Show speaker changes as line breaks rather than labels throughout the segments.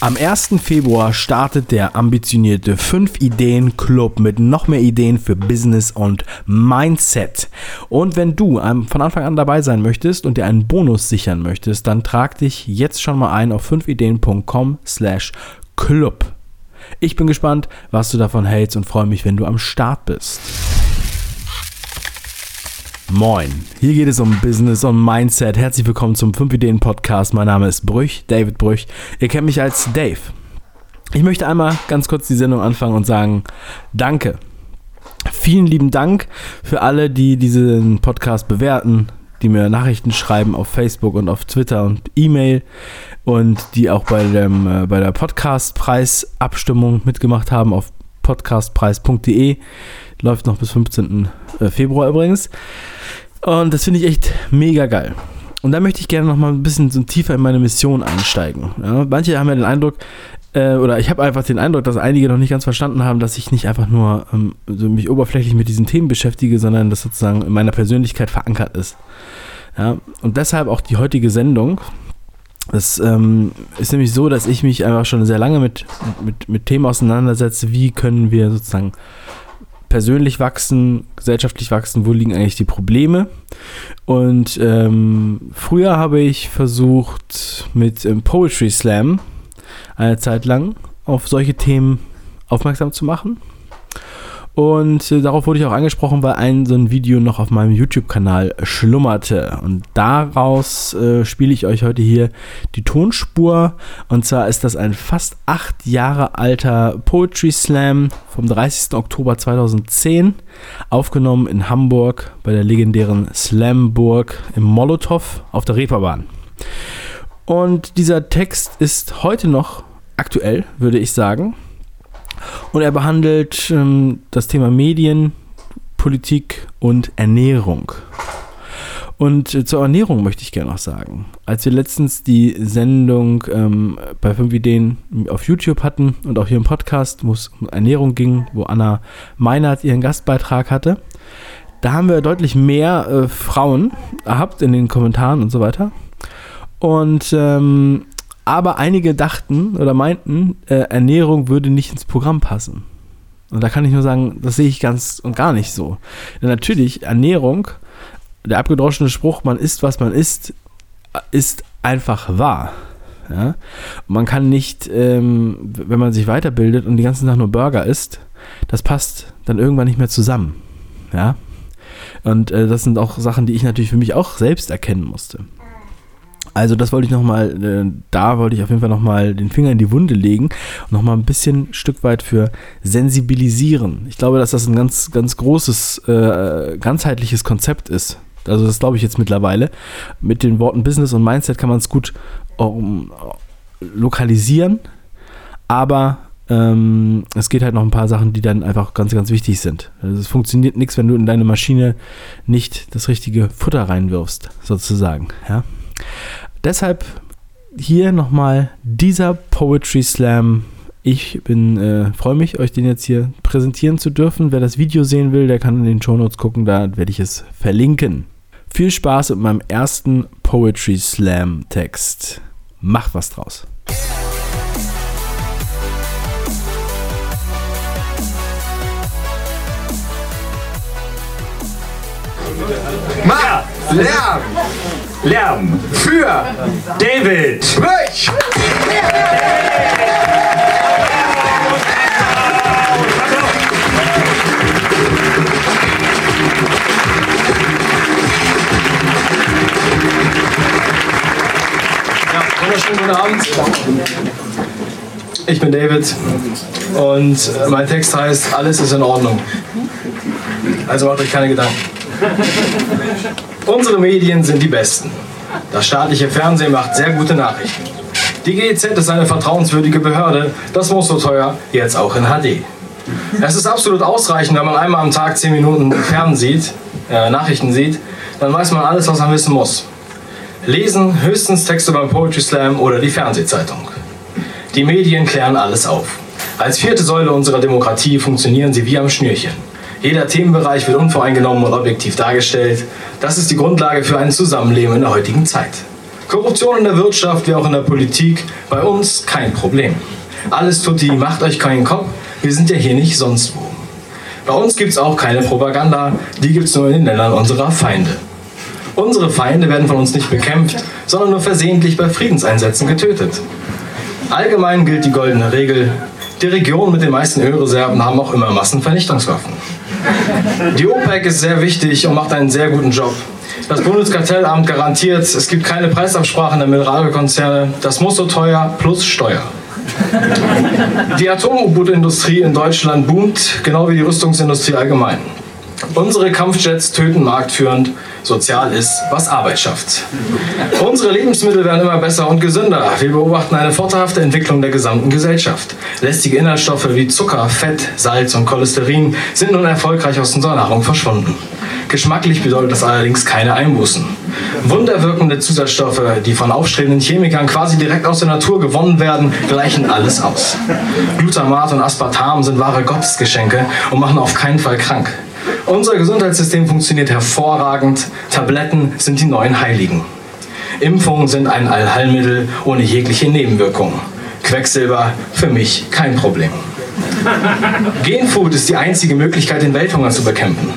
Am 1. Februar startet der ambitionierte 5 Ideen Club mit noch mehr Ideen für Business und Mindset. Und wenn du von Anfang an dabei sein möchtest und dir einen Bonus sichern möchtest, dann trag dich jetzt schon mal ein auf 5ideen.com slash club. Ich bin gespannt, was du davon hältst und freue mich, wenn du am Start bist. Moin, hier geht es um Business und Mindset. Herzlich willkommen zum 5 Ideen Podcast. Mein Name ist Brüch, David Brüch. Ihr kennt mich als Dave. Ich möchte einmal ganz kurz die Sendung anfangen und sagen, danke. Vielen lieben Dank für alle, die diesen Podcast bewerten, die mir Nachrichten schreiben auf Facebook und auf Twitter und E-Mail und die auch bei, dem, äh, bei der Podcastpreisabstimmung mitgemacht haben auf podcastpreis.de. Läuft noch bis 15. Äh, Februar übrigens. Und das finde ich echt mega geil. Und da möchte ich gerne noch mal ein bisschen so tiefer in meine Mission einsteigen. Ja, manche haben ja den Eindruck, äh, oder ich habe einfach den Eindruck, dass einige noch nicht ganz verstanden haben, dass ich nicht einfach nur ähm, so mich oberflächlich mit diesen Themen beschäftige, sondern das sozusagen in meiner Persönlichkeit verankert ist. Ja, und deshalb auch die heutige Sendung. Es ähm, ist nämlich so, dass ich mich einfach schon sehr lange mit, mit, mit Themen auseinandersetze, wie können wir sozusagen persönlich wachsen, gesellschaftlich wachsen, wo liegen eigentlich die Probleme. Und ähm, früher habe ich versucht, mit ähm, Poetry Slam eine Zeit lang auf solche Themen aufmerksam zu machen. Und äh, darauf wurde ich auch angesprochen, weil ein so ein Video noch auf meinem YouTube-Kanal schlummerte. Und daraus äh, spiele ich euch heute hier die Tonspur. Und zwar ist das ein fast acht Jahre alter Poetry Slam vom 30. Oktober 2010, aufgenommen in Hamburg bei der legendären Slamburg im Molotow auf der Reeperbahn. Und dieser Text ist heute noch aktuell, würde ich sagen. Und er behandelt ähm, das Thema Medien, Politik und Ernährung. Und äh, zur Ernährung möchte ich gerne noch sagen. Als wir letztens die Sendung ähm, bei 5 Ideen auf YouTube hatten und auch hier im Podcast, wo es um Ernährung ging, wo Anna Meinert ihren Gastbeitrag hatte, da haben wir deutlich mehr äh, Frauen gehabt in den Kommentaren und so weiter. Und ähm, aber einige dachten oder meinten, äh, Ernährung würde nicht ins Programm passen. Und da kann ich nur sagen, das sehe ich ganz und gar nicht so. Denn natürlich, Ernährung, der abgedroschene Spruch, man isst, was man isst, ist einfach wahr. Ja? Man kann nicht, ähm, wenn man sich weiterbildet und die ganze Tag nur Burger isst, das passt dann irgendwann nicht mehr zusammen. Ja? Und äh, das sind auch Sachen, die ich natürlich für mich auch selbst erkennen musste. Also das wollte ich nochmal, äh, da wollte ich auf jeden Fall nochmal den Finger in die Wunde legen und nochmal ein bisschen Stück weit für sensibilisieren. Ich glaube, dass das ein ganz, ganz großes, äh, ganzheitliches Konzept ist. Also das glaube ich jetzt mittlerweile. Mit den Worten Business und Mindset kann man es gut um, lokalisieren, aber ähm, es geht halt noch ein paar Sachen, die dann einfach ganz, ganz wichtig sind. Also es funktioniert nichts, wenn du in deine Maschine nicht das richtige Futter reinwirfst, sozusagen. Ja. Deshalb hier nochmal dieser Poetry Slam. Ich äh, freue mich, euch den jetzt hier präsentieren zu dürfen. Wer das Video sehen will, der kann in den Shownotes gucken, da werde ich es verlinken. Viel Spaß mit meinem ersten Poetry Slam Text. Macht was draus.
Mach Lärm! Lärm für David Rich.
wunderschönen guten Abend. Ich bin David und mein Text heißt Alles ist in Ordnung. Also macht euch keine Gedanken. Unsere Medien sind die besten. Das staatliche Fernsehen macht sehr gute Nachrichten. Die GEZ ist eine vertrauenswürdige Behörde. Das muss so teuer, jetzt auch in HD. Es ist absolut ausreichend, wenn man einmal am Tag 10 Minuten Fernsehen sieht, äh, Nachrichten sieht, dann weiß man alles, was man wissen muss. Lesen höchstens Texte beim Poetry Slam oder die Fernsehzeitung. Die Medien klären alles auf. Als vierte Säule unserer Demokratie funktionieren sie wie am Schnürchen. Jeder Themenbereich wird unvoreingenommen und objektiv dargestellt. Das ist die Grundlage für ein Zusammenleben in der heutigen Zeit. Korruption in der Wirtschaft wie auch in der Politik, bei uns kein Problem. Alles tut die, macht euch keinen Kopf, wir sind ja hier nicht sonst wo. Bei uns gibt es auch keine Propaganda, die gibt es nur in den Ländern unserer Feinde. Unsere Feinde werden von uns nicht bekämpft, sondern nur versehentlich bei Friedenseinsätzen getötet. Allgemein gilt die goldene Regel, die Regionen mit den meisten Ölreserven haben auch immer Massenvernichtungswaffen. Die OPEC ist sehr wichtig und macht einen sehr guten Job. Das Bundeskartellamt garantiert, es gibt keine Preisabsprachen der Mineralölkonzerne. Das muss so teuer plus Steuer. Die Atom-U-Boot-Industrie in Deutschland boomt, genau wie die Rüstungsindustrie allgemein. Unsere Kampfjets töten marktführend. Sozial ist, was Arbeit schafft. Unsere Lebensmittel werden immer besser und gesünder. Wir beobachten eine vorteilhafte Entwicklung der gesamten Gesellschaft. Lästige Inhaltsstoffe wie Zucker, Fett, Salz und Cholesterin sind nun erfolgreich aus unserer Nahrung verschwunden. Geschmacklich bedeutet das allerdings keine Einbußen. Wunderwirkende Zusatzstoffe, die von aufstrebenden Chemikern quasi direkt aus der Natur gewonnen werden, gleichen alles aus. Glutamat und Aspartam sind wahre Gottesgeschenke und machen auf keinen Fall krank. Unser Gesundheitssystem funktioniert hervorragend. Tabletten sind die neuen Heiligen. Impfungen sind ein Allheilmittel ohne jegliche Nebenwirkungen. Quecksilber für mich kein Problem. Genfood ist die einzige Möglichkeit, den Welthunger zu bekämpfen.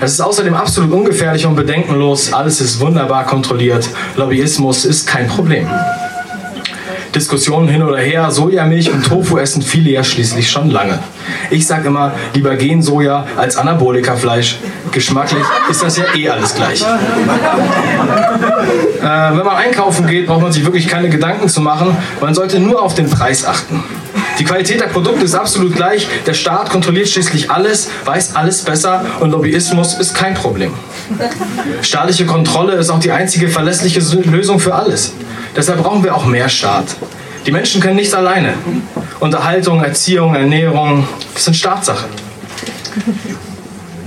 Es ist außerdem absolut ungefährlich und bedenkenlos. Alles ist wunderbar kontrolliert. Lobbyismus ist kein Problem. Diskussionen hin oder her, Sojamilch und Tofu essen viele ja schließlich schon lange. Ich sage immer, lieber Gen-Soja als Anabolika-Fleisch. Geschmacklich ist das ja eh alles gleich. Äh, wenn man einkaufen geht, braucht man sich wirklich keine Gedanken zu machen. Man sollte nur auf den Preis achten. Die Qualität der Produkte ist absolut gleich. Der Staat kontrolliert schließlich alles, weiß alles besser und Lobbyismus ist kein Problem. Staatliche Kontrolle ist auch die einzige verlässliche Lösung für alles. Deshalb brauchen wir auch mehr Staat. Die Menschen können nichts alleine. Unterhaltung, Erziehung, Ernährung, das sind Staatssache.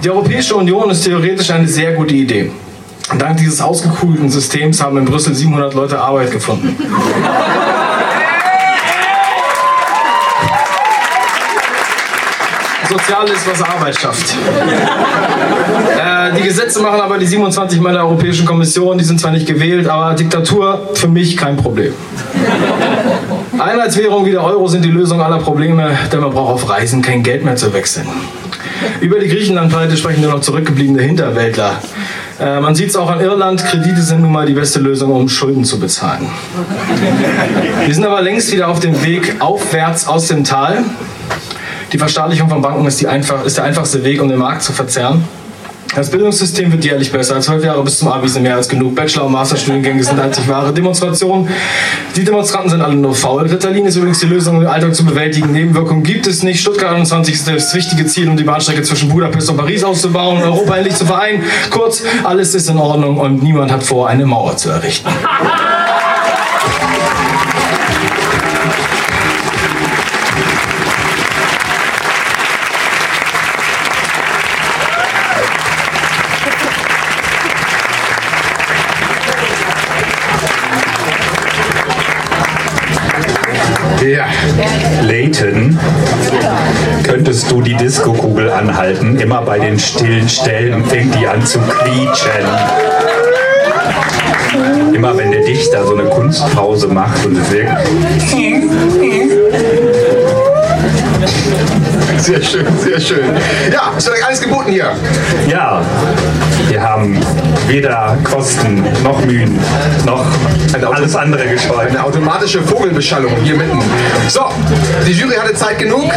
Die Europäische Union ist theoretisch eine sehr gute Idee. Dank dieses ausgekugelten Systems haben in Brüssel 700 Leute Arbeit gefunden. Sozial ist, was Arbeit schafft. Äh, die Gesetze machen aber die 27 Mann der Europäischen Kommission, die sind zwar nicht gewählt, aber Diktatur für mich kein Problem. Einheitswährungen wie der Euro sind die Lösung aller Probleme, denn man braucht auf Reisen kein Geld mehr zu wechseln. Über die Griechenland-Pleite sprechen nur noch zurückgebliebene Hinterwäldler. Äh, man sieht es auch an Irland, Kredite sind nun mal die beste Lösung, um Schulden zu bezahlen. Wir sind aber längst wieder auf dem Weg aufwärts aus dem Tal. Die Verstaatlichung von Banken ist, einfach, ist der einfachste Weg, um den Markt zu verzerren. Das Bildungssystem wird jährlich besser. Zwölf Jahre bis zum Abi sind mehr als genug. Bachelor- und Masterstudiengänge sind einzig wahre Demonstrationen. Die Demonstranten sind alle nur faul. Ritalin ist übrigens die Lösung, um den Alltag zu bewältigen. Nebenwirkungen gibt es nicht. Stuttgart 21 ist das wichtige Ziel, um die Bahnstrecke zwischen Budapest und Paris auszubauen und Europa endlich zu vereinen. Kurz, alles ist in Ordnung und niemand hat vor, eine Mauer zu errichten.
Ja. Leighton, könntest du die Diskokugel anhalten? Immer bei den stillen Stellen fängt die an zu quietschen. Immer wenn der Dichter so eine Kunstpause macht und es wirkt.
Sehr schön, sehr schön. Ja, ist euch alles geboten hier.
Ja, wir haben weder Kosten noch Mühen noch alles andere gescheut.
Eine automatische Vogelbeschallung hier mitten. So, die Jury hatte Zeit genug.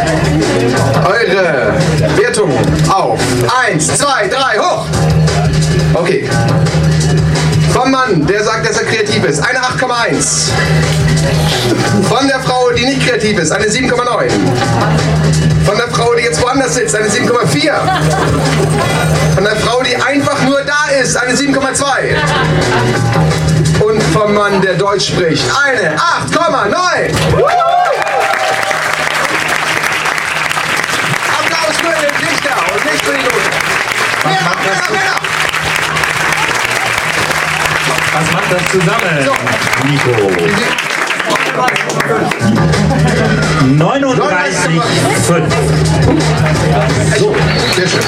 Eure Wertung auf 1, 2, 3, hoch! Okay. Vom Mann, der sagt, dass er kreativ ist, eine 8,1. Von der Frau, die nicht kreativ ist, eine 7,9. Von der Frau, die jetzt woanders sitzt, eine 7,4. Von der Frau, die einfach nur da ist, eine 7,2. Und vom Mann, der Deutsch spricht, eine 8,9. Applaus für den Dichter und nicht für die Note.
Was macht das zusammen, Nico? 39,5.
So, sehr schön.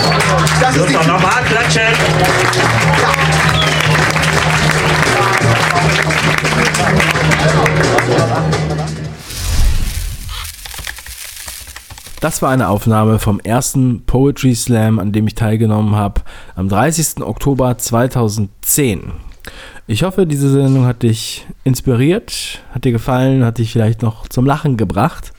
Das ist
doch nochmal klatschen.
Das war eine Aufnahme vom ersten Poetry Slam, an dem ich teilgenommen habe, am 30. Oktober 2010. Ich hoffe, diese Sendung hat dich inspiriert, hat dir gefallen, hat dich vielleicht noch zum Lachen gebracht.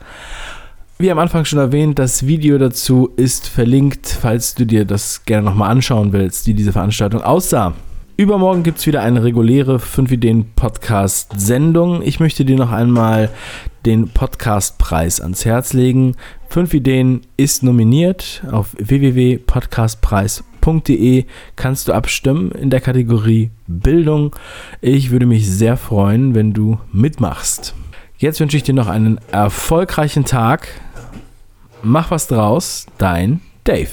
Wie am Anfang schon erwähnt, das Video dazu ist verlinkt, falls du dir das gerne nochmal anschauen willst, wie diese Veranstaltung aussah. Übermorgen gibt es wieder eine reguläre 5 Ideen Podcast Sendung. Ich möchte dir noch einmal den Podcastpreis ans Herz legen. 5 Ideen ist nominiert. Auf www.podcastpreis.de kannst du abstimmen in der Kategorie Bildung. Ich würde mich sehr freuen, wenn du mitmachst. Jetzt wünsche ich dir noch einen erfolgreichen Tag. Mach was draus, dein Dave.